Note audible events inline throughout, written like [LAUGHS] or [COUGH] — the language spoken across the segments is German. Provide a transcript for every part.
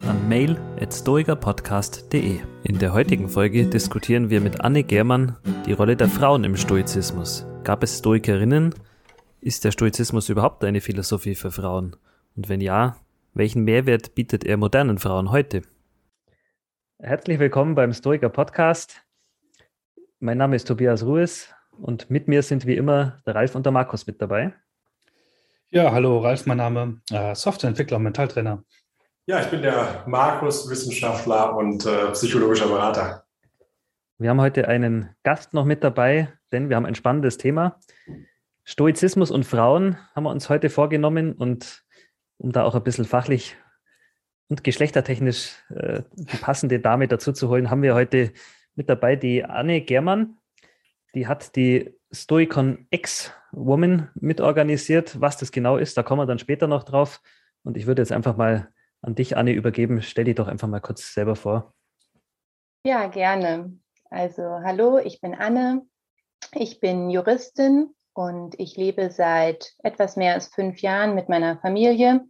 an mail.stoikerpodcast.de. In der heutigen Folge diskutieren wir mit Anne Germann die Rolle der Frauen im Stoizismus. Gab es Stoikerinnen? Ist der Stoizismus überhaupt eine Philosophie für Frauen? Und wenn ja, welchen Mehrwert bietet er modernen Frauen heute? Herzlich willkommen beim Stoiker Podcast. Mein Name ist Tobias Ruhes und mit mir sind wie immer der Ralf und der Markus mit dabei. Ja, hallo Ralf, mein Name, äh, Softwareentwickler und Mentaltrainer. Ja, ich bin der Markus, Wissenschaftler und äh, psychologischer Berater. Wir haben heute einen Gast noch mit dabei, denn wir haben ein spannendes Thema. Stoizismus und Frauen haben wir uns heute vorgenommen und um da auch ein bisschen fachlich und geschlechtertechnisch äh, die passende Dame dazu zu holen, haben wir heute mit dabei die Anne Germann. Die hat die Stoicon X-Woman mitorganisiert. Was das genau ist, da kommen wir dann später noch drauf. Und ich würde jetzt einfach mal an dich, Anne, übergeben. Stell dich doch einfach mal kurz selber vor. Ja, gerne. Also, hallo, ich bin Anne. Ich bin Juristin und ich lebe seit etwas mehr als fünf Jahren mit meiner Familie.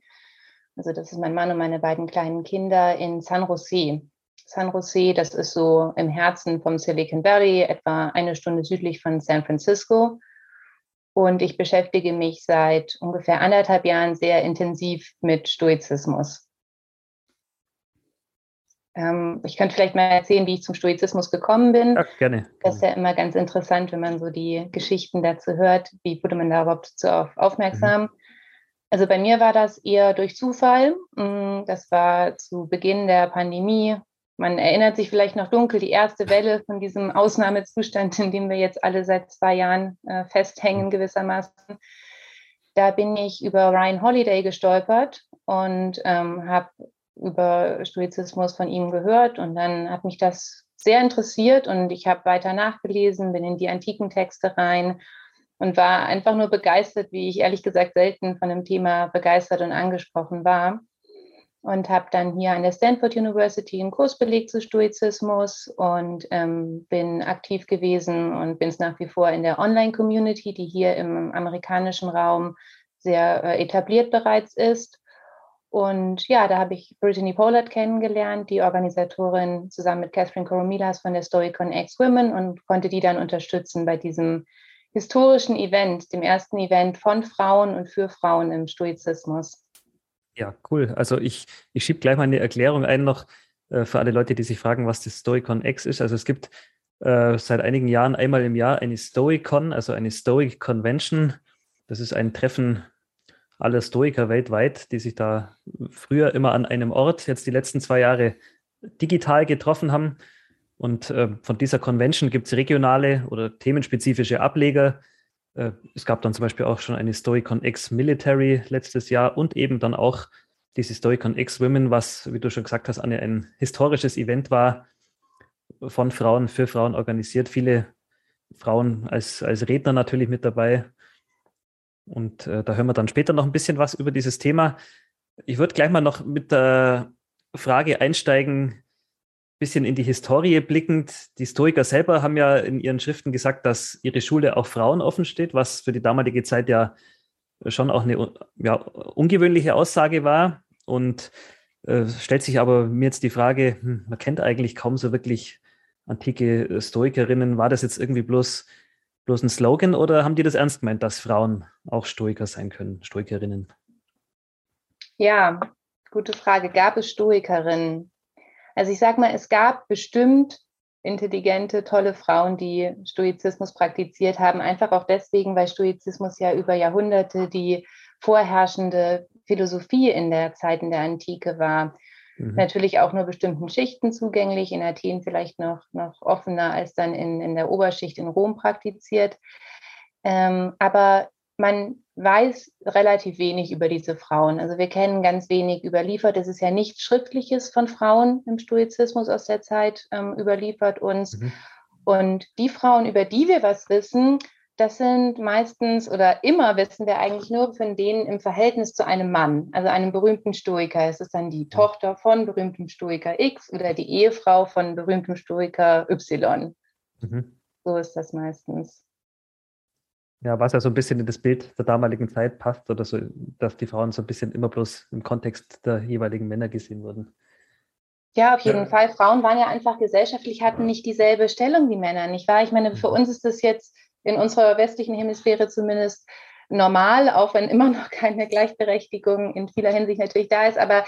Also, das ist mein Mann und meine beiden kleinen Kinder in San Jose. San Jose, das ist so im Herzen vom Silicon Valley, etwa eine Stunde südlich von San Francisco. Und ich beschäftige mich seit ungefähr anderthalb Jahren sehr intensiv mit Stoizismus. Ähm, ich könnte vielleicht mal erzählen, wie ich zum Stoizismus gekommen bin. Ja, gerne. Das ist ja immer ganz interessant, wenn man so die Geschichten dazu hört. Wie wurde man da überhaupt so auf aufmerksam? Mhm. Also bei mir war das eher durch Zufall. Mm, das war zu Beginn der Pandemie. Man erinnert sich vielleicht noch dunkel, die erste Welle von diesem Ausnahmezustand, in dem wir jetzt alle seit zwei Jahren äh, festhängen mhm. gewissermaßen. Da bin ich über Ryan Holiday gestolpert und ähm, habe über Stoizismus von ihm gehört und dann hat mich das sehr interessiert und ich habe weiter nachgelesen, bin in die antiken Texte rein und war einfach nur begeistert, wie ich ehrlich gesagt selten von dem Thema begeistert und angesprochen war. Und habe dann hier an der Stanford University einen Kurs belegt zu Stoizismus und ähm, bin aktiv gewesen und bin es nach wie vor in der Online-Community, die hier im amerikanischen Raum sehr äh, etabliert bereits ist und ja, da habe ich Brittany Pollard kennengelernt, die Organisatorin zusammen mit Catherine Koromilas von der Stoicon X Women und konnte die dann unterstützen bei diesem historischen Event, dem ersten Event von Frauen und für Frauen im Stoizismus. Ja, cool. Also ich, ich schiebe gleich mal eine Erklärung ein noch äh, für alle Leute, die sich fragen, was das Stoicon X ist. Also es gibt äh, seit einigen Jahren einmal im Jahr eine Stoicon, also eine Stoic Convention. Das ist ein Treffen alle Stoiker weltweit, die sich da früher immer an einem Ort, jetzt die letzten zwei Jahre digital getroffen haben. Und äh, von dieser Convention gibt es regionale oder themenspezifische Ableger. Äh, es gab dann zum Beispiel auch schon eine Stoicon X Military letztes Jahr und eben dann auch diese Stoicon X Women, was, wie du schon gesagt hast, Anne, ein historisches Event war, von Frauen für Frauen organisiert. Viele Frauen als, als Redner natürlich mit dabei. Und äh, da hören wir dann später noch ein bisschen was über dieses Thema. Ich würde gleich mal noch mit der Frage einsteigen, bisschen in die Historie blickend. Die Stoiker selber haben ja in ihren Schriften gesagt, dass ihre Schule auch Frauen offen steht, was für die damalige Zeit ja schon auch eine ja, ungewöhnliche Aussage war. Und äh, stellt sich aber mir jetzt die Frage, hm, man kennt eigentlich kaum so wirklich antike Stoikerinnen. War das jetzt irgendwie bloß bloß ein Slogan oder haben die das ernst gemeint, dass Frauen auch Stoiker sein können, Stoikerinnen? Ja, gute Frage. Gab es Stoikerinnen? Also ich sage mal, es gab bestimmt intelligente, tolle Frauen, die Stoizismus praktiziert haben, einfach auch deswegen, weil Stoizismus ja über Jahrhunderte die vorherrschende Philosophie in der Zeit in der Antike war. Mhm. Natürlich auch nur bestimmten Schichten zugänglich, in Athen vielleicht noch, noch offener als dann in, in der Oberschicht in Rom praktiziert. Ähm, aber man weiß relativ wenig über diese Frauen. Also wir kennen ganz wenig überliefert. Es ist ja nichts Schriftliches von Frauen im Stoizismus aus der Zeit ähm, überliefert uns. Mhm. Und die Frauen, über die wir was wissen, das sind meistens oder immer wissen wir eigentlich nur von denen im Verhältnis zu einem Mann, also einem berühmten Stoiker. Es ist dann die Tochter von berühmtem Stoiker X oder die Ehefrau von berühmtem Stoiker Y. Mhm. So ist das meistens. Ja, was ja so ein bisschen in das Bild der damaligen Zeit passt oder so, dass die Frauen so ein bisschen immer bloß im Kontext der jeweiligen Männer gesehen wurden. Ja, auf jeden ja. Fall. Frauen waren ja einfach gesellschaftlich, hatten nicht dieselbe Stellung wie Männer, nicht wahr? Ich meine, für mhm. uns ist das jetzt in unserer westlichen Hemisphäre zumindest normal, auch wenn immer noch [LAUGHS] keine Gleichberechtigung in vieler Hinsicht natürlich da ist. Aber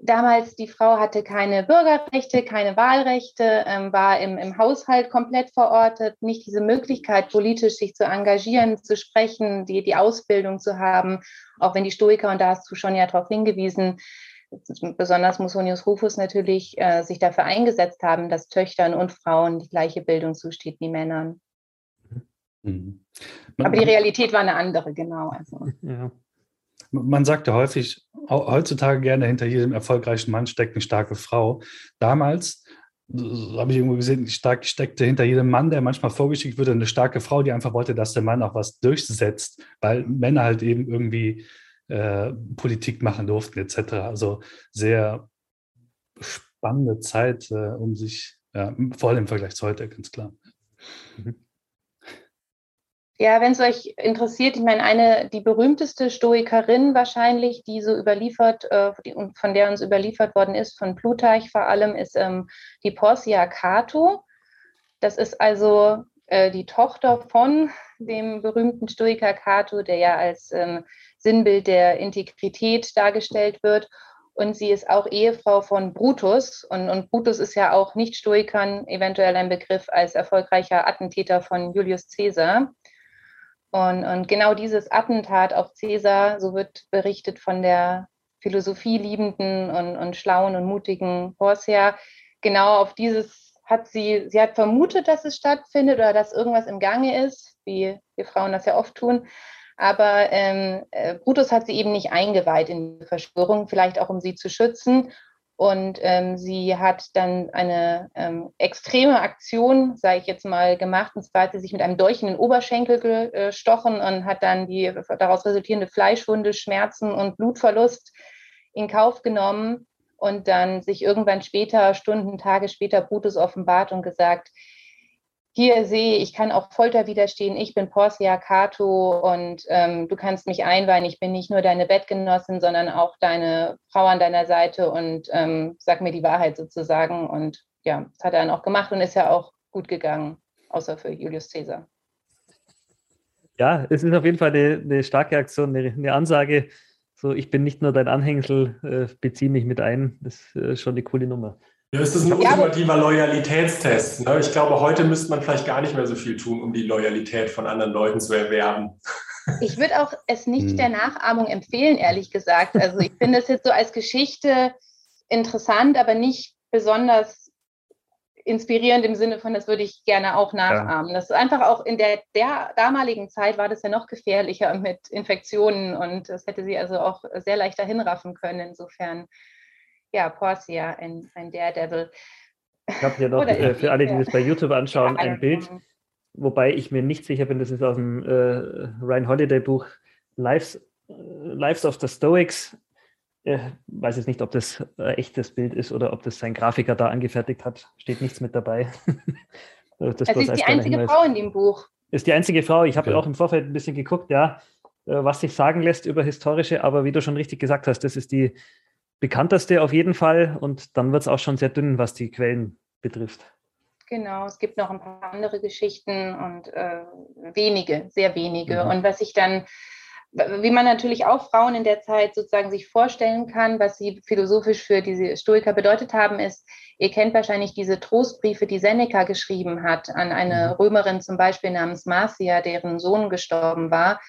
damals, die Frau hatte keine Bürgerrechte, keine Wahlrechte, ähm, war im, im Haushalt komplett verortet, nicht diese Möglichkeit, politisch sich zu engagieren, zu sprechen, die, die Ausbildung zu haben, auch wenn die Stoiker, und da hast du schon ja darauf hingewiesen, besonders Musonius Rufus natürlich äh, sich dafür eingesetzt haben, dass Töchtern und Frauen die gleiche Bildung zusteht wie Männern. Mhm. Aber die Realität war eine andere, genau. Also. Ja. Man sagt ja häufig, heutzutage gerne, hinter jedem erfolgreichen Mann steckt eine starke Frau. Damals habe ich irgendwo gesehen, stark steckte hinter jedem Mann, der manchmal vorgeschickt wurde, eine starke Frau, die einfach wollte, dass der Mann auch was durchsetzt, weil Männer halt eben irgendwie äh, Politik machen durften, etc. Also sehr spannende Zeit, äh, um sich, ja, vor allem im Vergleich zu heute, ganz klar. Mhm. Ja, wenn es euch interessiert, ich meine, eine, die berühmteste Stoikerin wahrscheinlich, die so überliefert, äh, von der uns überliefert worden ist, von Plutarch vor allem, ist ähm, die Porcia Cato. Das ist also äh, die Tochter von dem berühmten Stoiker Cato, der ja als ähm, Sinnbild der Integrität dargestellt wird. Und sie ist auch Ehefrau von Brutus. Und, und Brutus ist ja auch nicht Stoikern eventuell ein Begriff als erfolgreicher Attentäter von Julius Caesar. Und, und genau dieses Attentat auf Caesar, so wird berichtet von der philosophieliebenden und, und schlauen und mutigen Porcia, genau auf dieses hat sie, sie hat vermutet, dass es stattfindet oder dass irgendwas im Gange ist, wie wir Frauen das ja oft tun. Aber ähm, äh, Brutus hat sie eben nicht eingeweiht in die Verschwörung, vielleicht auch um sie zu schützen. Und ähm, sie hat dann eine ähm, extreme Aktion, sage ich jetzt mal, gemacht. Und zwar hat sie sich mit einem Dolch in den Oberschenkel gestochen und hat dann die daraus resultierende Fleischwunde, Schmerzen und Blutverlust in Kauf genommen und dann sich irgendwann später, Stunden, Tage später, Brutus offenbart und gesagt, hier sehe ich kann auch Folter widerstehen. Ich bin Porcia Cato und ähm, du kannst mich einweihen. Ich bin nicht nur deine Bettgenossin, sondern auch deine Frau an deiner Seite und ähm, sag mir die Wahrheit sozusagen. Und ja, das hat er dann auch gemacht und ist ja auch gut gegangen, außer für Julius Caesar. Ja, es ist auf jeden Fall eine, eine starke Aktion, eine, eine, Ansage. So, ich bin nicht nur dein Anhängsel, äh, beziehe mich mit ein. Das ist äh, schon eine coole Nummer. Ja, ist das ein ultimativer Loyalitätstest. Ne? Ich glaube, heute müsste man vielleicht gar nicht mehr so viel tun, um die Loyalität von anderen Leuten zu erwerben. [LAUGHS] Ich würde auch es nicht hm. der Nachahmung empfehlen, ehrlich gesagt. Also ich finde es jetzt so als Geschichte interessant, aber nicht besonders inspirierend im Sinne von, das würde ich gerne auch nachahmen. Ja. Das ist einfach auch in der, der damaligen Zeit war das ja noch gefährlicher mit Infektionen und das hätte sie also auch sehr leicht dahin raffen können. Insofern ja, Portia, ein, ein Daredevil. Ich habe hier noch [LAUGHS] äh, für alle, die das bei YouTube anschauen, ein Bild, wobei ich mir nicht sicher bin, das ist aus dem äh, Ryan Holiday Buch Lives, äh, Lives of the Stoics. Ich weiß jetzt nicht, ob das ein echtes Bild ist oder ob das sein Grafiker da angefertigt hat. Steht nichts mit dabei. [LAUGHS] das es ist die einzige Hinweis. Frau in dem Buch. Ist die einzige Frau. Ich habe ja. auch im Vorfeld ein bisschen geguckt, ja, äh, was sich sagen lässt über historische, aber wie du schon richtig gesagt hast, das ist die bekannteste auf jeden Fall und dann wird es auch schon sehr dünn, was die Quellen betrifft. Genau, es gibt noch ein paar andere Geschichten und äh, wenige, sehr wenige. Mhm. Und was ich dann, wie man natürlich auch Frauen in der Zeit sozusagen sich vorstellen kann, was sie philosophisch für diese Stoiker bedeutet haben, ist, ihr kennt wahrscheinlich diese Trostbriefe, die Seneca geschrieben hat an eine mhm. Römerin zum Beispiel namens Marcia, deren Sohn gestorben war.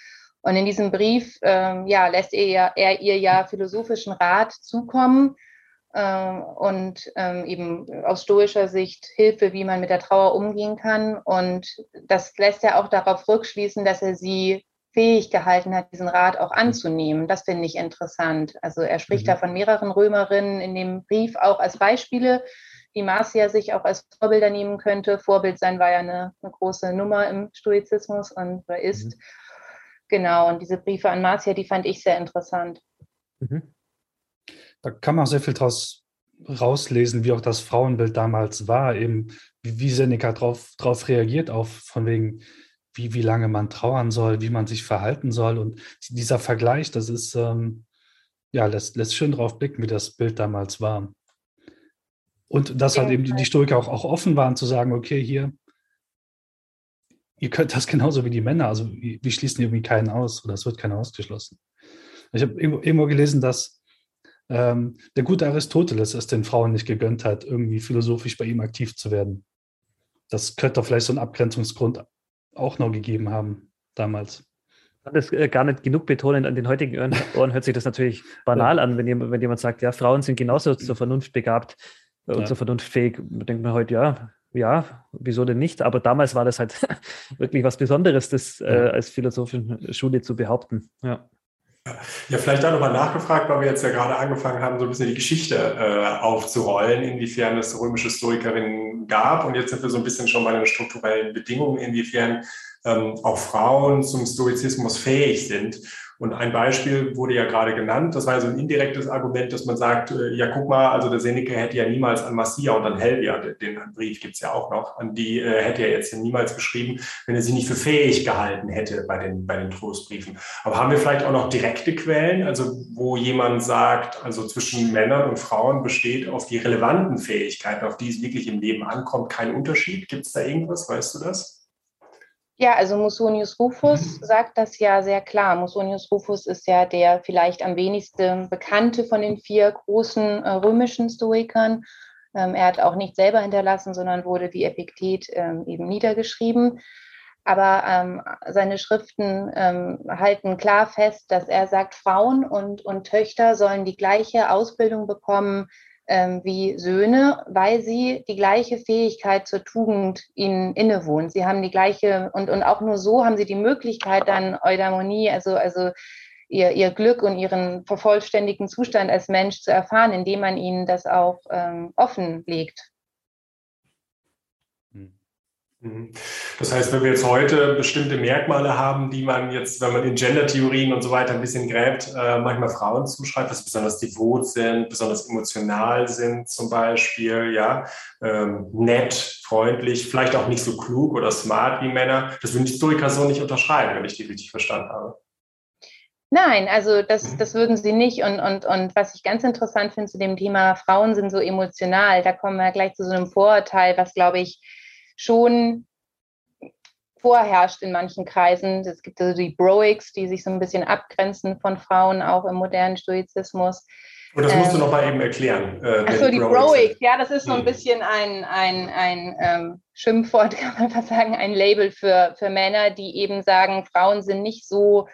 Und in diesem Brief ähm, ja, lässt er, ja, er ihr ja philosophischen Rat zukommen ähm, und ähm, eben aus stoischer Sicht Hilfe, wie man mit der Trauer umgehen kann. Und das lässt ja auch darauf rückschließen, dass er sie fähig gehalten hat, diesen Rat auch anzunehmen. Das finde ich interessant. Also er spricht mhm. da von mehreren Römerinnen in dem Brief auch als Beispiele, wie Marcia sich auch als Vorbilder nehmen könnte. Vorbild sein war ja eine, eine große Nummer im Stoizismus und oder ist. Mhm. Genau, und diese Briefe an Marcia, die fand ich sehr interessant. Mhm. Da kann man auch sehr viel draus rauslesen, wie auch das Frauenbild damals war, eben wie, wie Seneca darauf drauf reagiert, auf von wegen, wie, wie lange man trauern soll, wie man sich verhalten soll. Und dieser Vergleich, das ist, ähm, ja, lässt, lässt schön drauf blicken, wie das Bild damals war. Und dass halt eben die, die Stoiker auch, auch offen waren zu sagen, okay, hier, ihr könnt das genauso wie die Männer, also wir schließen irgendwie keinen aus oder es wird keiner ausgeschlossen. Ich habe irgendwo gelesen, dass ähm, der gute Aristoteles es den Frauen nicht gegönnt hat, irgendwie philosophisch bei ihm aktiv zu werden. Das könnte vielleicht so einen Abgrenzungsgrund auch noch gegeben haben damals. Das äh, gar nicht genug betonen. An den heutigen Ohren, hört sich das natürlich [LAUGHS] banal ja. an, wenn jemand, wenn jemand sagt, ja, Frauen sind genauso zur Vernunft begabt äh, und ja. zur Vernunft fähig. Denkt man heute, ja, ja, wieso denn nicht? Aber damals war das halt [LAUGHS] wirklich was Besonderes, das äh, als philosophische Schule zu behaupten. Ja. Ja, vielleicht auch nochmal nachgefragt, weil wir jetzt ja gerade angefangen haben, so ein bisschen die Geschichte äh, aufzurollen, inwiefern es römische Historikerinnen gab. Und jetzt sind wir so ein bisschen schon bei den strukturellen Bedingungen, inwiefern ähm, auch Frauen zum Stoizismus fähig sind. Und ein Beispiel wurde ja gerade genannt. Das war ja so ein indirektes Argument, dass man sagt, äh, ja, guck mal, also der Seneca hätte ja niemals an Marcia und an Helvia, den Brief gibt's ja auch noch, an die äh, hätte er jetzt niemals geschrieben, wenn er sie nicht für fähig gehalten hätte bei den, bei den Trostbriefen. Aber haben wir vielleicht auch noch direkte Quellen, also wo jemand sagt, also zwischen Männern und Frauen besteht auf die relevanten Fähigkeiten, auf die es wirklich im Leben ankommt, kein Unterschied? Gibt's da irgendwas? Weißt du das? Ja, also Musonius Rufus mhm. sagt das ja sehr klar. Musonius Rufus ist ja der vielleicht am wenigsten bekannte von den vier großen äh, römischen Stoikern. Ähm, er hat auch nicht selber hinterlassen, sondern wurde wie Epiktet ähm, eben niedergeschrieben. Aber ähm, seine Schriften ähm, halten klar fest, dass er sagt, Frauen und, und Töchter sollen die gleiche Ausbildung bekommen ähm, wie Söhne, weil sie die gleiche Fähigkeit zur Tugend ihnen innewohnt. Sie haben die gleiche und, und auch nur so haben sie die Möglichkeit, dann Eudaimonie, also, also ihr, ihr Glück und ihren vervollständigten Zustand als Mensch zu erfahren, indem man ihnen das auch ähm, offenlegt. Mhm. Das heißt, wenn wir jetzt heute bestimmte Merkmale haben, die man jetzt, wenn man in Gender-Theorien und so weiter ein bisschen gräbt, äh, manchmal Frauen zuschreibt, dass sie besonders devot sind, besonders emotional sind zum Beispiel, ja, ähm, nett, freundlich, vielleicht auch nicht so klug oder smart wie Männer. Das würden Historiker so nicht unterschreiben, wenn ich die richtig verstanden habe. Nein, also das, mhm. das würden sie nicht. Und, und, und was ich ganz interessant finde zu dem Thema, Frauen sind so emotional, da kommen wir gleich zu so einem Vorurteil, was, glaube ich, schon vorherrscht in manchen Kreisen. Es gibt also die Broics, die sich so ein bisschen abgrenzen von Frauen, auch im modernen Stoizismus. Und das musst ähm, du noch mal eben erklären. Äh, Achso, die Broics, ja, das ist so ein hm. bisschen ein, ein, ein ähm, Schimpfwort, [LAUGHS] kann man fast sagen, ein Label für, für Männer, die eben sagen, Frauen sind nicht so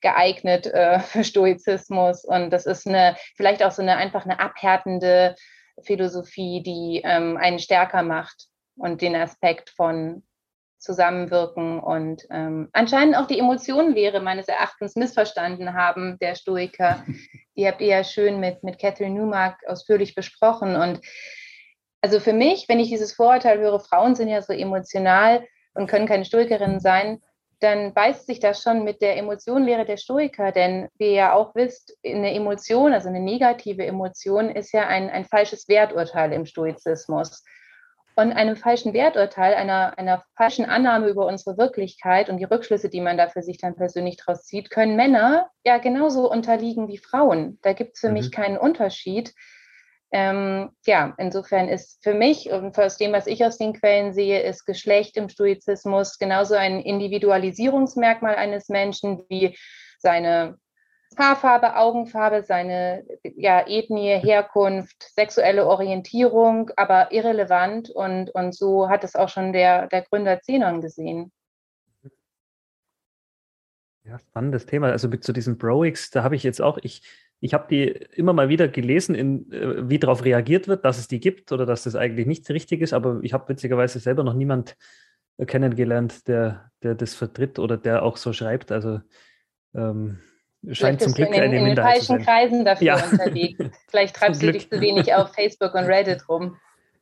geeignet äh, für Stoizismus. Und das ist eine, vielleicht auch so eine einfach eine abhärtende Philosophie, die ähm, einen stärker macht und den Aspekt von Zusammenwirken und ähm, anscheinend auch die Emotionenlehre meines Erachtens missverstanden haben, der Stoiker. [LAUGHS] Die habt ihr ja schön mit, mit Catherine Newmark ausführlich besprochen. Und also für mich, wenn ich dieses Vorurteil höre, Frauen sind ja so emotional und können keine Stoikerinnen sein, dann beißt sich das schon mit der Emotionenlehre der Stoiker, denn wie ihr ja auch wisst, eine Emotion, also eine negative Emotion, ist ja ein, ein falsches Werturteil im Stoizismus von einem falschen Werturteil, einer, einer falschen Annahme über unsere Wirklichkeit und die Rückschlüsse, die man da für sich dann persönlich draus zieht, können Männer ja genauso unterliegen wie Frauen. Da gibt es für mhm. mich keinen Unterschied. Ähm, ja, insofern ist für mich und aus dem, was ich aus den Quellen sehe, ist Geschlecht im Stoizismus genauso ein Individualisierungsmerkmal eines Menschen wie seine Haarfarbe, Augenfarbe, seine ja, Ethnie, Herkunft, sexuelle Orientierung, aber irrelevant. Und, und so hat es auch schon der, der Gründer Zenon gesehen. Ja, spannendes Thema. Also zu diesen Broix, da habe ich jetzt auch, ich, ich habe die immer mal wieder gelesen, in, äh, wie darauf reagiert wird, dass es die gibt oder dass das eigentlich nicht richtig ist, aber ich habe witzigerweise selber noch niemand kennengelernt, der, der das vertritt oder der auch so schreibt. Also ähm, scheint zum Glück in, eine in Minderheit in falschen Kreisen dafür ja. unterwegs. [LAUGHS] Vielleicht treibst du dich zu wenig auf Facebook und Reddit rum.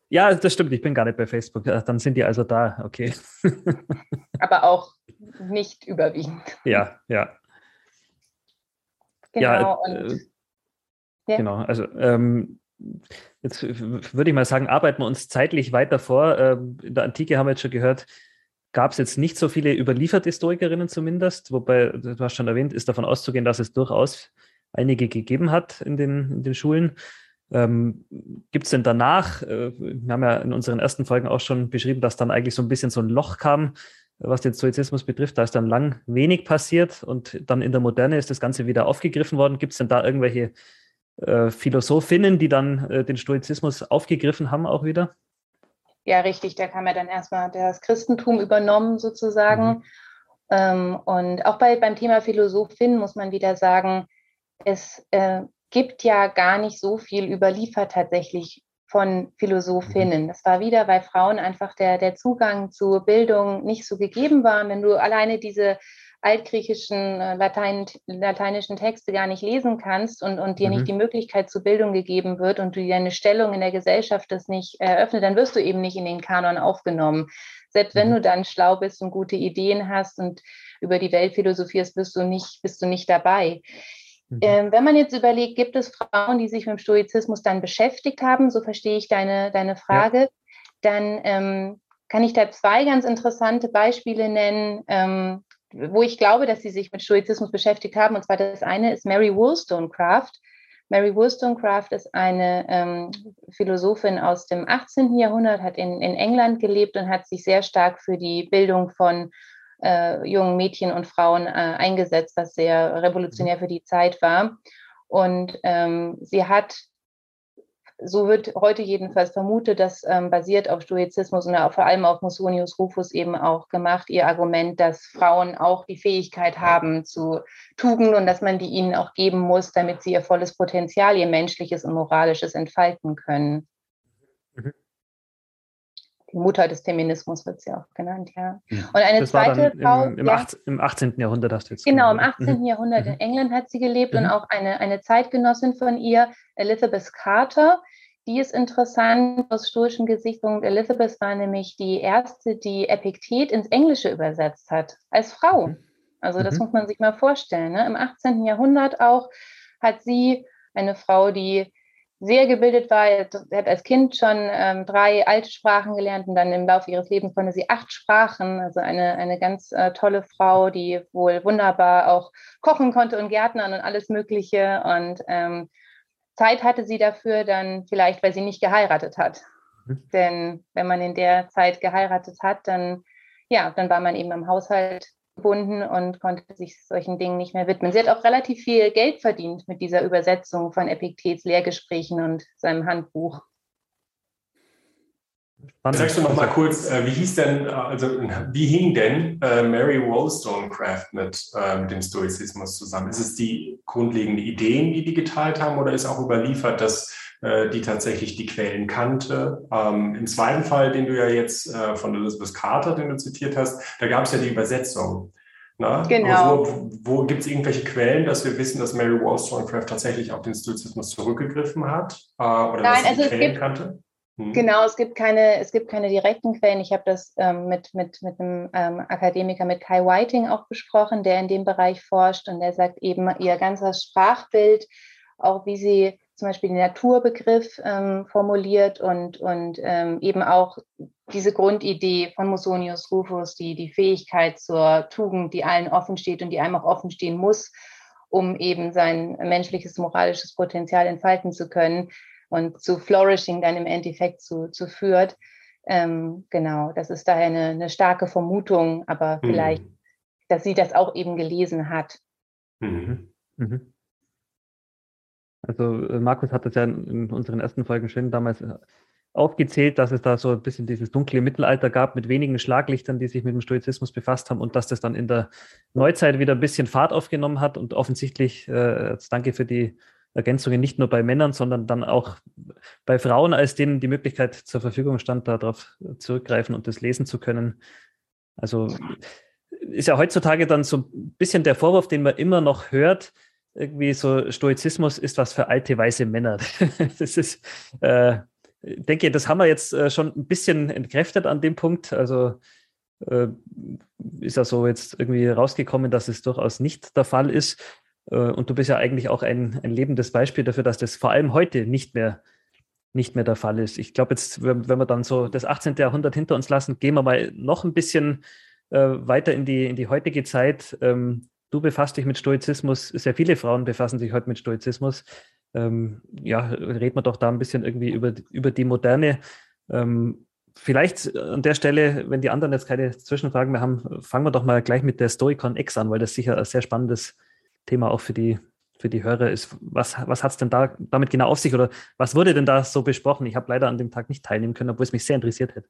Ja, das stimmt, ich bin gar nicht bei Facebook. Dann sind die also da, okay. [LAUGHS] Aber auch nicht überwiegend. Ja, ja. Genau. Ja, und, äh, ja. Genau, also ähm, jetzt würde ich mal sagen, arbeiten wir uns zeitlich weiter vor. Ähm, in der Antike haben wir jetzt schon gehört, gab es jetzt nicht so viele überlieferte Historikerinnen zumindest, wobei, du hast schon erwähnt, ist davon auszugehen, dass es durchaus einige gegeben hat in den, in den Schulen. Ähm, Gibt es denn danach, äh, wir haben ja in unseren ersten Folgen auch schon beschrieben, dass dann eigentlich so ein bisschen so ein Loch kam, was den Stoizismus betrifft. Da ist dann lang wenig passiert und dann in der Moderne ist das Ganze wieder aufgegriffen worden. Gibt es denn da irgendwelche äh, Philosophinnen, die dann äh, den Stoizismus aufgegriffen haben auch wieder? Ja, richtig. Da kam ja dann erstmal das Christentum übernommen sozusagen. Mhm. Ähm, und auch bei, beim Thema Philosophin muss man wieder sagen, es äh, gibt ja gar nicht so viel überliefert tatsächlich von Philosophinnen. Mhm. Das war wieder, weil Frauen einfach der, der Zugang zur Bildung nicht so gegeben war. Wenn du alleine diese altgriechischen, äh, Latein, lateinischen Texte gar nicht lesen kannst und, und dir mhm. nicht die Möglichkeit zur Bildung gegeben wird und du dir eine Stellung in der Gesellschaft das nicht eröffnet, dann wirst du eben nicht in den Kanon aufgenommen. Selbst wenn mhm. du dann schlau bist und gute Ideen hast und über die Welt philosophierst, bist du nicht, bist du nicht dabei. Mhm. Ähm, wenn man jetzt überlegt, gibt es Frauen, die sich mit dem Stoizismus dann beschäftigt haben, so verstehe ich deine, deine Frage, ja. dann ähm, kann ich da zwei ganz interessante Beispiele nennen, ähm, wo ich glaube, dass sie sich mit Stoizismus beschäftigt haben. Und zwar das eine ist Mary Wollstonecraft. Mary Wollstonecraft ist eine ähm, Philosophin aus dem 18. Jahrhundert, hat in, in England gelebt und hat sich sehr stark für die Bildung von äh, jungen Mädchen und Frauen äh, eingesetzt, was sehr revolutionär für die Zeit war. Und ähm, sie hat so wird heute jedenfalls vermutet, dass ähm, basiert auf Stoizismus und vor allem auf Musonius Rufus eben auch gemacht, ihr Argument, dass Frauen auch die Fähigkeit haben zu Tugend und dass man die ihnen auch geben muss, damit sie ihr volles Potenzial, ihr menschliches und moralisches entfalten können. Mhm Mutter des Feminismus wird sie auch genannt, ja. Und eine das zweite Frau. Im, im, ja, 18, Im 18. Jahrhundert hast du jetzt Genau, im 18. Mhm. Jahrhundert in mhm. England hat sie gelebt mhm. und auch eine, eine Zeitgenossin von ihr, Elizabeth Carter. Die ist interessant aus stoischen Gesichtspunkt. Elizabeth war nämlich die erste, die Epiktet ins Englische übersetzt hat, als Frau. Mhm. Also das mhm. muss man sich mal vorstellen. Ne? Im 18. Jahrhundert auch hat sie eine Frau, die sehr gebildet war. Sie hat als Kind schon ähm, drei alte Sprachen gelernt und dann im Laufe ihres Lebens konnte sie acht Sprachen. Also eine, eine ganz äh, tolle Frau, die wohl wunderbar auch kochen konnte und Gärtnern und alles Mögliche. Und ähm, Zeit hatte sie dafür dann vielleicht, weil sie nicht geheiratet hat. Mhm. Denn wenn man in der Zeit geheiratet hat, dann ja, dann war man eben im Haushalt gebunden und konnte sich solchen Dingen nicht mehr widmen. Sie hat auch relativ viel Geld verdient mit dieser Übersetzung von Epiktets Lehrgesprächen und seinem Handbuch. Sagst du noch mal kurz, äh, wie hieß denn, äh, also wie hing denn äh, Mary Wollstonecraft mit, äh, mit dem Stoizismus zusammen? Ist es die grundlegenden Ideen, die die geteilt haben, oder ist auch überliefert, dass die tatsächlich die Quellen kannte. Ähm, Im zweiten Fall, den du ja jetzt äh, von Elizabeth Carter, den du zitiert hast, da gab es ja die Übersetzung. Na? Genau. Wo, wo gibt es irgendwelche Quellen, dass wir wissen, dass Mary Wollstonecraft tatsächlich auf den Stoizismus zurückgegriffen hat? Äh, oder Nein, dass sie also die Quellen gibt, kannte? Hm. Genau, es gibt keine, es gibt keine direkten Quellen. Ich habe das ähm, mit, mit, mit einem ähm, Akademiker, mit Kai Whiting auch besprochen, der in dem Bereich forscht und der sagt eben, ihr ganzes Sprachbild, auch wie sie zum Beispiel den Naturbegriff ähm, formuliert und, und ähm, eben auch diese Grundidee von Musonius Rufus, die, die Fähigkeit zur Tugend, die allen offen steht und die einem auch offen stehen muss, um eben sein menschliches, moralisches Potenzial entfalten zu können und zu Flourishing dann im Endeffekt zu, zu führt. Ähm, genau, das ist daher eine, eine starke Vermutung, aber mhm. vielleicht, dass sie das auch eben gelesen hat. Mhm. Mhm. Also äh, Markus hat das ja in unseren ersten Folgen schön damals äh, aufgezählt, dass es da so ein bisschen dieses dunkle Mittelalter gab mit wenigen Schlaglichtern, die sich mit dem Stoizismus befasst haben und dass das dann in der Neuzeit wieder ein bisschen Fahrt aufgenommen hat und offensichtlich, äh, danke für die Ergänzungen, nicht nur bei Männern, sondern dann auch bei Frauen, als denen die Möglichkeit zur Verfügung stand, darauf zurückgreifen und das lesen zu können. Also ist ja heutzutage dann so ein bisschen der Vorwurf, den man immer noch hört, irgendwie so Stoizismus ist was für alte weiße Männer. [LAUGHS] das ist, äh, denke, das haben wir jetzt äh, schon ein bisschen entkräftet an dem Punkt. Also äh, ist ja so jetzt irgendwie rausgekommen, dass es durchaus nicht der Fall ist. Äh, und du bist ja eigentlich auch ein, ein lebendes Beispiel dafür, dass das vor allem heute nicht mehr, nicht mehr der Fall ist. Ich glaube, jetzt, wenn, wir dann so das 18. Jahrhundert hinter uns lassen, gehen wir mal noch ein bisschen äh, weiter in die, in die heutige Zeit. Ähm, du befasst dich mit Stoizismus, sehr viele Frauen befassen sich heute mit Stoizismus. Ähm, ja, reden wir doch da ein bisschen irgendwie über, über die Moderne. Ähm, vielleicht an der Stelle, wenn die anderen jetzt keine Zwischenfragen mehr haben, fangen wir doch mal gleich mit der Stoicon X an, weil das sicher ein sehr spannendes Thema auch für die, für die Hörer ist. Was, was hat es denn da damit genau auf sich oder was wurde denn da so besprochen? Ich habe leider an dem Tag nicht teilnehmen können, obwohl es mich sehr interessiert hätte.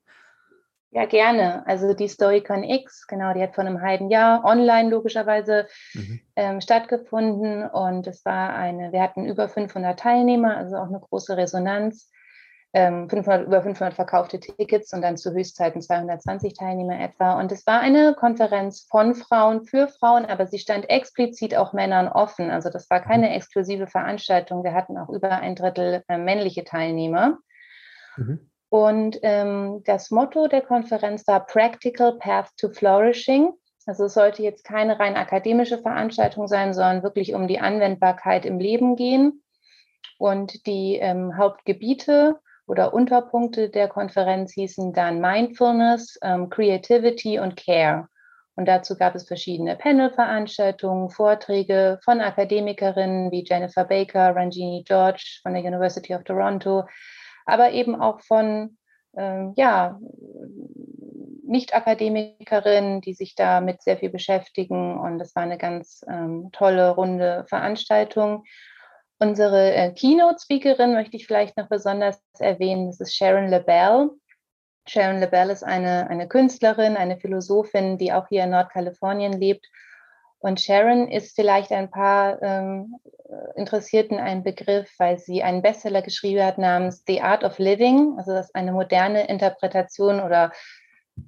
Ja, gerne. Also die Storycon X, genau, die hat vor einem halben Jahr online logischerweise mhm. ähm, stattgefunden und es war eine, wir hatten über 500 Teilnehmer, also auch eine große Resonanz, ähm, 500, über 500 verkaufte Tickets und dann zu Höchstzeiten 220 Teilnehmer etwa. Und es war eine Konferenz von Frauen für Frauen, aber sie stand explizit auch Männern offen. Also das war keine exklusive Veranstaltung. Wir hatten auch über ein Drittel äh, männliche Teilnehmer. Mhm. Und ähm, das Motto der Konferenz war Practical Path to Flourishing. Also es sollte jetzt keine rein akademische Veranstaltung sein, sondern wirklich um die Anwendbarkeit im Leben gehen. Und die ähm, Hauptgebiete oder Unterpunkte der Konferenz hießen dann Mindfulness, ähm, Creativity und Care. Und dazu gab es verschiedene Panel-Veranstaltungen, Vorträge von Akademikerinnen wie Jennifer Baker, Ranjini George von der University of Toronto, aber eben auch von ähm, ja, Nicht-Akademikerinnen, die sich damit sehr viel beschäftigen. Und es war eine ganz ähm, tolle, runde Veranstaltung. Unsere äh, Keynote-Speakerin möchte ich vielleicht noch besonders erwähnen. Das ist Sharon LaBelle. Sharon LaBelle ist eine, eine Künstlerin, eine Philosophin, die auch hier in Nordkalifornien lebt und Sharon ist vielleicht ein paar ähm, Interessierten ein Begriff, weil sie einen Bestseller geschrieben hat namens The Art of Living. Also das ist eine moderne Interpretation oder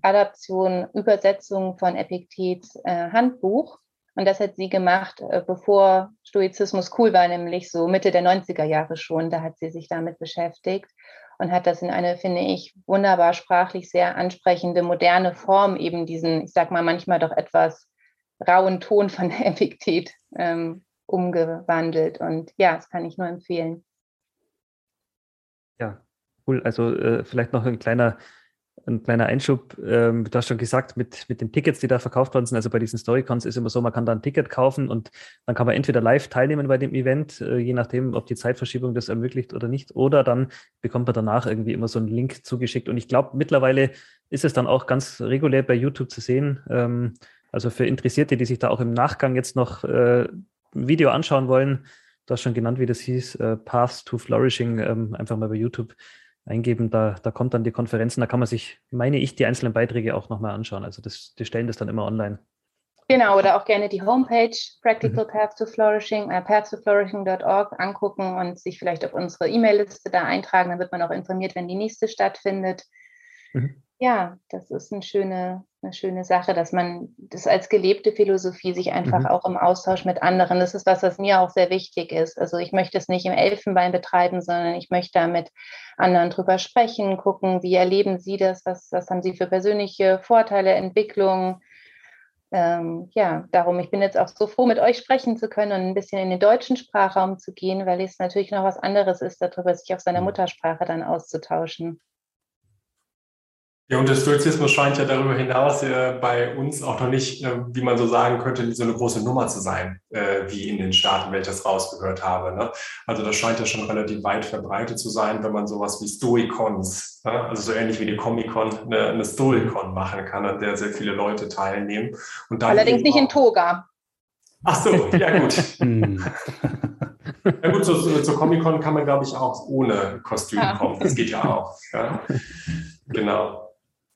Adaption, Übersetzung von Epiktets äh, Handbuch. Und das hat sie gemacht, äh, bevor Stoizismus cool war, nämlich so Mitte der 90er Jahre schon. Da hat sie sich damit beschäftigt und hat das in eine, finde ich, wunderbar sprachlich sehr ansprechende, moderne Form eben diesen, ich sag mal, manchmal doch etwas rauen Ton von [LAUGHS] der Epiktet ähm, umgewandelt. Und ja, das kann ich nur empfehlen. Ja, cool. Also äh, vielleicht noch ein kleiner, ein kleiner Einschub. Ähm, du hast schon gesagt, mit, mit den Tickets, die da verkauft worden sind, also bei diesen Storycons ist immer so, man kann da ein Ticket kaufen und dann kann man entweder live teilnehmen bei dem Event, äh, je nachdem, ob die Zeitverschiebung das ermöglicht oder nicht, oder dann bekommt man danach irgendwie immer so einen Link zugeschickt. Und ich glaube, mittlerweile ist es dann auch ganz regulär bei YouTube zu sehen. Ähm, also für Interessierte, die sich da auch im Nachgang jetzt noch äh, ein Video anschauen wollen, du hast schon genannt, wie das hieß, äh, Path to Flourishing, ähm, einfach mal bei YouTube eingeben, da, da kommt dann die Konferenzen, da kann man sich, meine ich, die einzelnen Beiträge auch nochmal anschauen. Also das, die stellen das dann immer online. Genau, oder auch gerne die Homepage Practical mhm. Path to Flourishing, äh, path2flourishing.org angucken und sich vielleicht auf unsere E-Mail-Liste da eintragen. Dann wird man auch informiert, wenn die nächste stattfindet. Mhm ja, das ist eine schöne, eine schöne Sache, dass man das als gelebte Philosophie sich einfach mhm. auch im Austausch mit anderen, das ist was, was mir auch sehr wichtig ist. Also ich möchte es nicht im Elfenbein betreiben, sondern ich möchte da mit anderen drüber sprechen, gucken, wie erleben sie das, was, was haben sie für persönliche Vorteile, Entwicklungen. Ähm, ja, darum, ich bin jetzt auch so froh, mit euch sprechen zu können und ein bisschen in den deutschen Sprachraum zu gehen, weil es natürlich noch was anderes ist, darüber sich auf seiner mhm. Muttersprache dann auszutauschen. Ja, und der Stoizismus scheint ja darüber hinaus äh, bei uns auch noch nicht, äh, wie man so sagen könnte, so eine große Nummer zu sein, äh, wie in den Staaten, wenn ich das rausgehört habe. Ne? Also das scheint ja schon relativ weit verbreitet zu sein, wenn man sowas wie Stoicons, ne? also so ähnlich wie die Comic-Con, eine, eine Stoicon machen kann, an der sehr viele Leute teilnehmen. Und Allerdings nicht in Toga. Ach so, ja gut. [LAUGHS] Hm. [LAUGHS] ja gut, zur, zur Comic-Con kann man, glaube ich, auch ohne Kostüm ja. kommen. Das geht ja auch. Ja? [LAUGHS] Genau.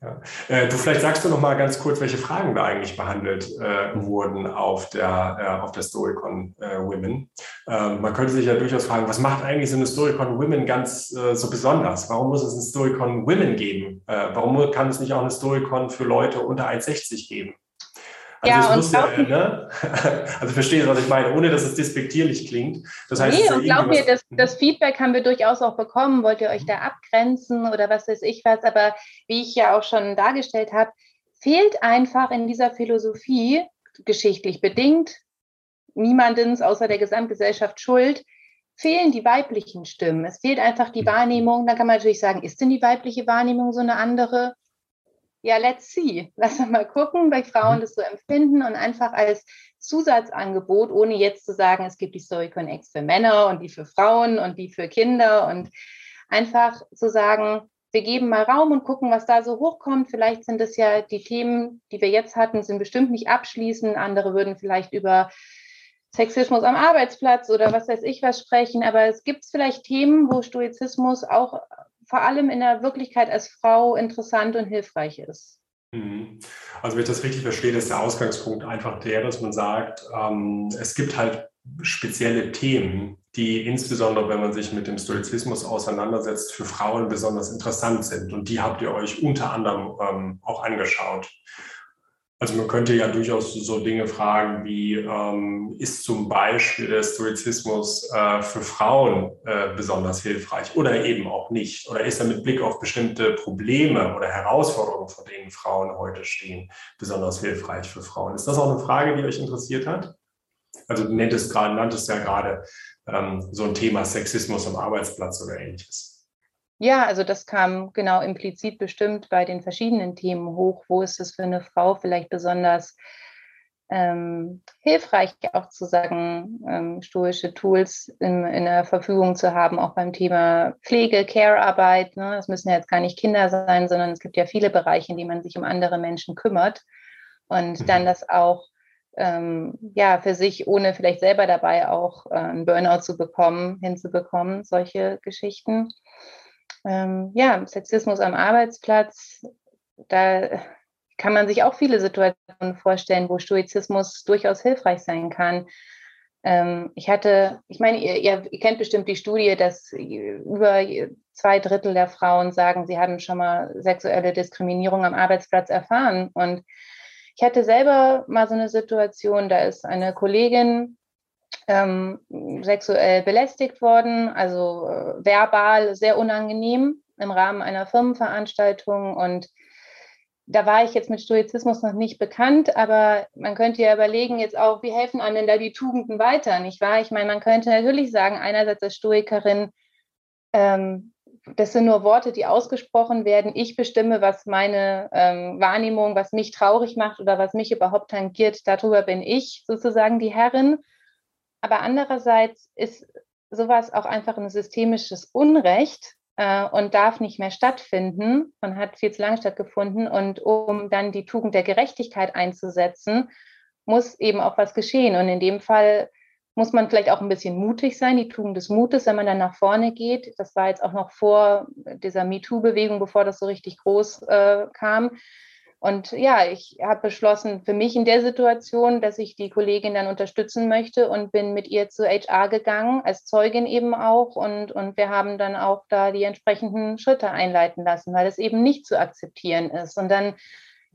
Ja. Äh, du vielleicht sagst du noch mal ganz kurz, welche Fragen da eigentlich behandelt äh, wurden auf der äh, auf der Storycon äh, Women. Ähm, man könnte sich ja durchaus fragen, was macht eigentlich so eine Storycon Women ganz äh, so besonders? Warum muss es eine Storycon Women geben? Äh, warum kann es nicht auch eine Storycon für Leute unter 1,60 geben? Also ja, und ja, ne? [LAUGHS] also verstehe, was ich meine, ohne dass es despektierlich klingt. Das heißt, nee, und glaub mir, das, das, Feedback haben wir durchaus auch bekommen. Wollt ihr euch da abgrenzen oder was weiß ich was? Aber wie ich ja auch schon dargestellt habe, fehlt einfach in dieser Philosophie, geschichtlich bedingt, niemandens außer der Gesamtgesellschaft schuld, fehlen die weiblichen Stimmen. Es fehlt einfach die Wahrnehmung. Dann kann man natürlich sagen, ist denn die weibliche Wahrnehmung so eine andere? Ja, let's see. Lass uns mal gucken, weil Frauen mhm. das so empfinden und einfach als Zusatzangebot, ohne jetzt zu sagen, es gibt die Story Connects für Männer und die für Frauen und die für Kinder und einfach zu sagen, wir geben mal Raum und gucken, was da so hochkommt. Vielleicht sind es ja die Themen, die wir jetzt hatten, sind bestimmt nicht abschließend. Andere würden vielleicht über Sexismus am Arbeitsplatz oder was weiß ich was sprechen. Aber es gibt vielleicht Themen, wo Stoizismus auch vor allem in der Wirklichkeit als Frau interessant und hilfreich ist. Mhm. Also wenn ich das richtig verstehe, ist der Ausgangspunkt einfach der, dass man sagt, ähm, es gibt halt spezielle Themen, die insbesondere, wenn man sich mit dem Stoizismus auseinandersetzt, für Frauen besonders interessant sind. Und die habt ihr euch unter anderem ähm, auch angeschaut. Also man könnte ja durchaus so Dinge fragen wie, ähm, ist zum Beispiel der Stoizismus äh, für Frauen äh, besonders hilfreich oder eben auch nicht? Oder ist er mit Blick auf bestimmte Probleme oder Herausforderungen, vor denen Frauen heute stehen, besonders hilfreich für Frauen? Ist das auch eine Frage, die euch interessiert hat? Also du nanntest, grad, nanntest ja gerade ähm, so ein Thema Sexismus am Arbeitsplatz oder ähnliches. Ja, also das kam genau implizit bestimmt bei den verschiedenen Themen hoch. Wo ist es für eine Frau vielleicht besonders ähm, hilfreich, auch zu sagen, ähm, stoische Tools in, in, der Verfügung zu haben, auch beim Thema Pflege, Care-Arbeit. Ne? Das müssen ja jetzt gar nicht Kinder sein, sondern es gibt ja viele Bereiche, in denen man sich um andere Menschen kümmert. Und mhm. dann das auch ähm, ja, für sich, ohne vielleicht selber dabei auch äh, einen Burnout zu bekommen, hinzubekommen, solche Geschichten ähm, ja, Sexismus am Arbeitsplatz, da kann man sich auch viele Situationen vorstellen, wo Stoizismus durchaus hilfreich sein kann. Ähm, ich hatte, ich meine, ihr, ihr, ihr, kennt bestimmt die Studie, dass über zwei Drittel der Frauen sagen, sie haben schon mal sexuelle Diskriminierung am Arbeitsplatz erfahren. Und ich hatte selber mal so eine Situation, da ist eine Kollegin ähm, sexuell belästigt worden, also äh, verbal sehr unangenehm im Rahmen einer Firmenveranstaltung. Und da war ich jetzt mit Stoizismus noch nicht bekannt, aber man könnte ja überlegen, jetzt auch, wie helfen einem denn da die Tugenden weiter, nicht wahr? Ich meine, man könnte natürlich sagen, einerseits als Stoikerin, ähm, das sind nur Worte, die ausgesprochen werden. Ich bestimme, was meine ähm, Wahrnehmung, was mich traurig macht oder was mich überhaupt tangiert. Darüber bin ich sozusagen die Herrin. Aber andererseits ist sowas auch einfach ein systemisches Unrecht äh, und darf nicht mehr stattfinden und hat viel zu lange stattgefunden. Und um dann die Tugend der Gerechtigkeit einzusetzen, muss eben auch was geschehen. Und in dem Fall muss man vielleicht auch ein bisschen mutig sein, die Tugend des Mutes, wenn man dann nach vorne geht. Das war jetzt auch noch vor dieser MeToo-Bewegung, bevor das so richtig groß äh, kam und ja, ich habe beschlossen, für mich in der Situation, dass ich die Kollegin dann unterstützen möchte und bin mit ihr zu HR gegangen, als Zeugin eben auch. Und, und wir haben dann auch da die entsprechenden Schritte einleiten lassen, weil es eben nicht zu akzeptieren ist. Und dann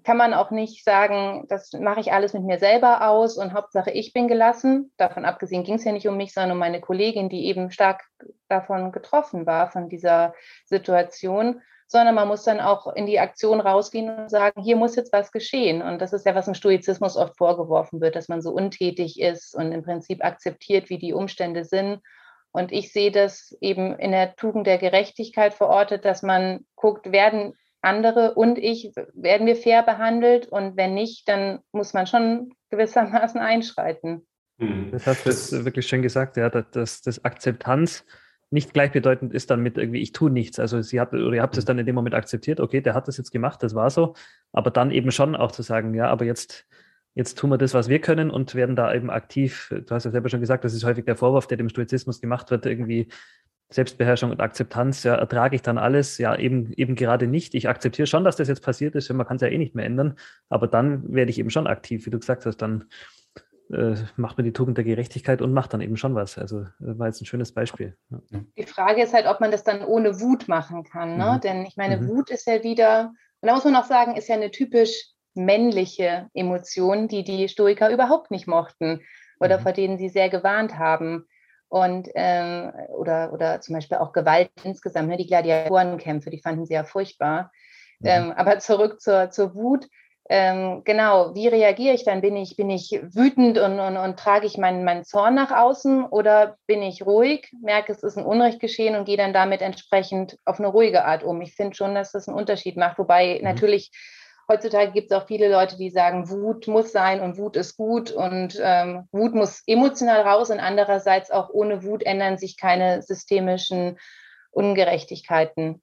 kann man auch nicht sagen, das mache ich alles mit mir selber aus und Hauptsache ich bin gelassen. Davon abgesehen ging es ja nicht um mich, sondern um meine Kollegin, die eben stark davon getroffen war, von dieser Situation sondern man muss dann auch in die Aktion rausgehen und sagen, hier muss jetzt was geschehen. Und das ist ja, was im Stoizismus oft vorgeworfen wird, dass man so untätig ist und im Prinzip akzeptiert, wie die Umstände sind. Und ich sehe das eben in der Tugend der Gerechtigkeit verortet, dass man guckt, werden andere und ich, werden wir fair behandelt? Und wenn nicht, dann muss man schon gewissermaßen einschreiten. Hm. Das hast du jetzt wirklich schön gesagt, ja, dass das Akzeptanz nicht gleichbedeutend ist dann mit irgendwie, ich tue nichts. Also sie hat, oder ihr habt es dann in dem Moment akzeptiert, okay, der hat das jetzt gemacht, das war so. Aber dann eben schon auch zu sagen, ja, aber jetzt, jetzt tun wir das, was wir können und werden da eben aktiv. Du hast ja selber schon gesagt, das ist häufig der Vorwurf, der dem Stoizismus gemacht wird, irgendwie Selbstbeherrschung und Akzeptanz, ja, ertrage ich dann alles? Ja, eben, eben gerade nicht. Ich akzeptiere schon, dass das jetzt passiert ist, man kann es ja eh nicht mehr ändern, aber dann werde ich eben schon aktiv, wie du gesagt hast, dann äh, macht man die Tugend der Gerechtigkeit und macht dann eben schon was. Also das war jetzt ein schönes Beispiel. Ja. Die Frage ist halt, ob man das dann ohne Wut machen kann. Ne? Mhm. Denn ich meine, mhm. Wut ist ja wieder, und da muss man auch sagen, ist ja eine typisch männliche Emotionen, die die Stoiker überhaupt nicht mochten oder mhm. vor denen sie sehr gewarnt haben. Und ähm, oder, oder zum Beispiel auch Gewalt insgesamt, ne? die Gladiatorenkämpfe, die fanden sie ja furchtbar. Mhm. Ähm, aber zurück zur, zur Wut. Ähm, genau, wie reagiere ich dann? Bin ich, bin ich wütend und, und, und trage ich meinen, meinen Zorn nach außen oder bin ich ruhig, merke, es ist ein Unrecht geschehen und gehe dann damit entsprechend auf eine ruhige Art um? Ich finde schon, dass das einen Unterschied macht, wobei mhm. natürlich heutzutage gibt es auch viele Leute, die sagen, Wut muss sein und Wut ist gut und ähm, Wut muss emotional raus und andererseits auch ohne Wut ändern sich keine systemischen Ungerechtigkeiten.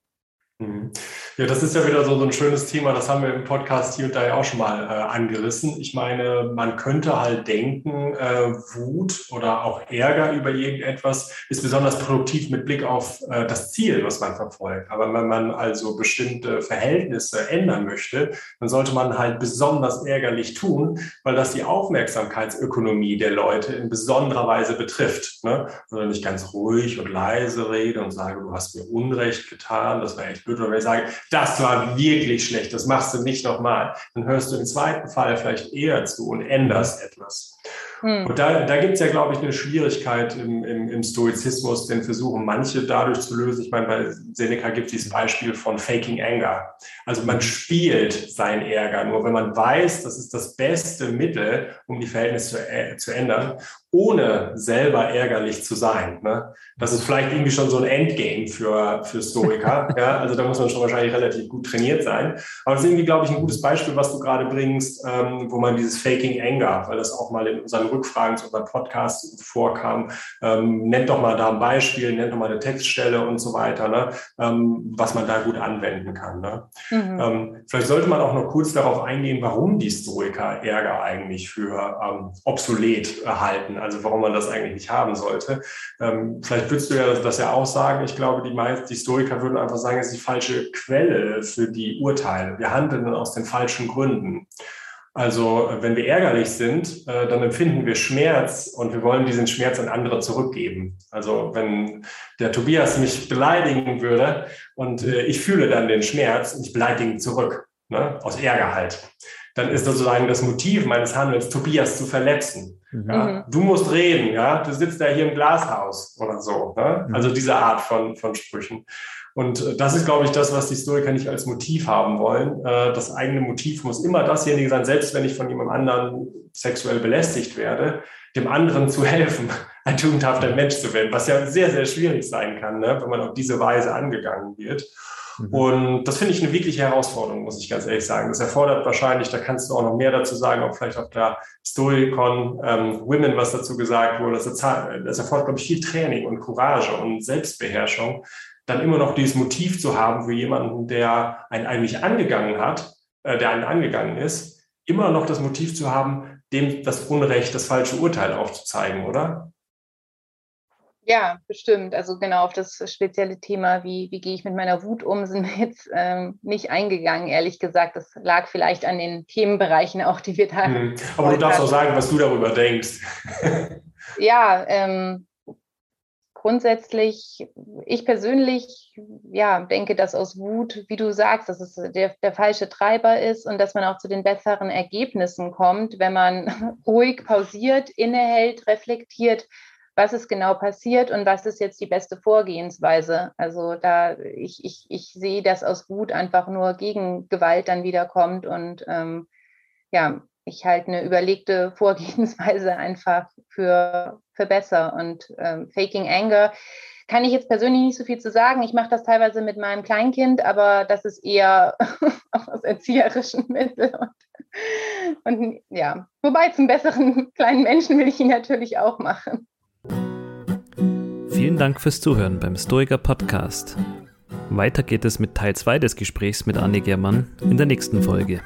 Mhm. Ja, das ist ja wieder so, so ein schönes Thema, das haben wir im Podcast hier und da ja auch schon mal äh, angerissen. Ich meine, man könnte halt denken, äh, Wut oder auch Ärger über irgendetwas ist besonders produktiv mit Blick auf äh, das Ziel, was man verfolgt. Aber wenn man also bestimmte Verhältnisse ändern möchte, dann sollte man halt besonders ärgerlich tun, weil das die Aufmerksamkeitsökonomie der Leute in besonderer Weise betrifft. Ne? Also nicht ganz ruhig und leise rede und sage, du hast mir Unrecht getan, das war echt blöd, oder wenn ich sage, das war wirklich schlecht, das machst du nicht nochmal, dann hörst du im zweiten Fall vielleicht eher zu und änderst etwas. Hm. Und da, da gibt es ja, glaube ich, eine Schwierigkeit im, im, im, Stoizismus, den versuchen manche dadurch zu lösen. Ich meine, bei Seneca gibt es dieses Beispiel von Faking Anger. Also man spielt sein Ärger. Nur wenn man weiß, das ist das beste Mittel, um die Verhältnisse zu, äh, zu ändern, ohne selber ärgerlich zu sein. Ne? Das ist vielleicht irgendwie schon so ein Endgame für, für Stoiker. [LAUGHS] ja? Also da muss man schon wahrscheinlich relativ gut trainiert sein. Aber das ist irgendwie, glaube ich, ein gutes Beispiel, was du gerade bringst, ähm, wo man dieses Faking Anger, weil das auch mal in unseren Rückfragen zu unserem Podcast vorkam, ähm, nennt doch mal da ein Beispiel, nennt doch mal eine Textstelle und so weiter, ne? ähm, was man da gut anwenden kann. Ne? Mhm. Ähm, vielleicht sollte man auch noch kurz darauf eingehen, warum die Stoiker Ärger eigentlich für ähm, obsolet erhalten, also warum man das eigentlich nicht haben sollte. Ähm, vielleicht würdest du ja das, das, ja auch sagen. Ich glaube, die, meisten, die Stoiker würden einfach sagen, es ist die falsche Quelle für die Urteile. Wir handeln aus den falschen Gründen. Also wenn wir ärgerlich sind, äh, dann empfinden wir Schmerz und wir wollen diesen Schmerz an andere zurückgeben. Also wenn der Tobias mich beleidigen würde und äh, ich fühle dann den Schmerz und ich beleidige ihn zurück, ne, aus Ärger halt, dann ist sozusagen das Motiv meines Handelns, Tobias zu verletzen. Mhm. Ja, du musst reden, ja, du sitzt da hier im Glashaus oder so. Ne? Mhm. Also diese Art von, von Sprüchen. Und äh, das ist, glaube ich, das, was die Historiker nicht als Motiv haben wollen. Äh, das eigene Motiv muss immer dasjenige sein, selbst wenn ich von jemand anderen sexuell belästigt werde, dem anderen zu helfen, [LAUGHS] ein tugendhafter Mensch zu werden, was ja sehr, sehr schwierig sein kann, ne, wenn man auf diese Weise angegangen wird. Mhm. Und das finde ich eine wirkliche Herausforderung, muss ich ganz ehrlich sagen. Das erfordert wahrscheinlich, da kannst du auch noch mehr dazu sagen, auch vielleicht auf der Storycon ähm, Women was dazu gesagt wurde. Das, das erfordert, glaube ich, viel Training und Courage und Selbstbeherrschung, dann immer noch dieses Motiv zu haben für jemanden, der einen eigentlich angegangen hat, äh, der einen angegangen ist, immer noch das Motiv zu haben, dem das Unrecht, das falsche Urteil aufzuzeigen, oder? Ja, bestimmt. Also genau auf das spezielle Thema, wie, wie gehe ich mit meiner Wut um, [LAUGHS] sind wir jetzt ähm, nicht eingegangen, ehrlich gesagt. Das lag vielleicht an den Themenbereichen auch, die wir da. Mhm. Aber du darfst auch sagen, was du darüber denkst. [LAUGHS] ja, ähm, grundsätzlich, ich persönlich, ja, denke, dass aus Wut, wie du sagst, dass es der, der falsche Treiber ist und dass man auch zu den besseren Ergebnissen kommt, wenn man [LAUGHS] ruhig pausiert, innehält, reflektiert, was ist genau passiert und was ist jetzt die beste Vorgehensweise. Also da, ich, ich, ich sehe, dass aus Wut einfach nur gegen Gewalt dann wieder kommt und ähm, ja, ich halte eine überlegte [LAUGHS] Vorgehensweise einfach für, für besser. Und ähm, Faking Anger kann ich jetzt persönlich nicht so viel zu sagen. Ich mache das teilweise mit meinem Kleinkind, aber das ist eher [LAUGHS] aus erzieherischen [LAUGHS] Mitteln. Und, und ja, wobei zum besseren kleinen Menschen will ich ihn natürlich auch machen. Vielen Dank fürs Zuhören beim Stoiker Podcast. Weiter geht es mit Teil 2 des Gesprächs mit Anne Germann in der nächsten Folge.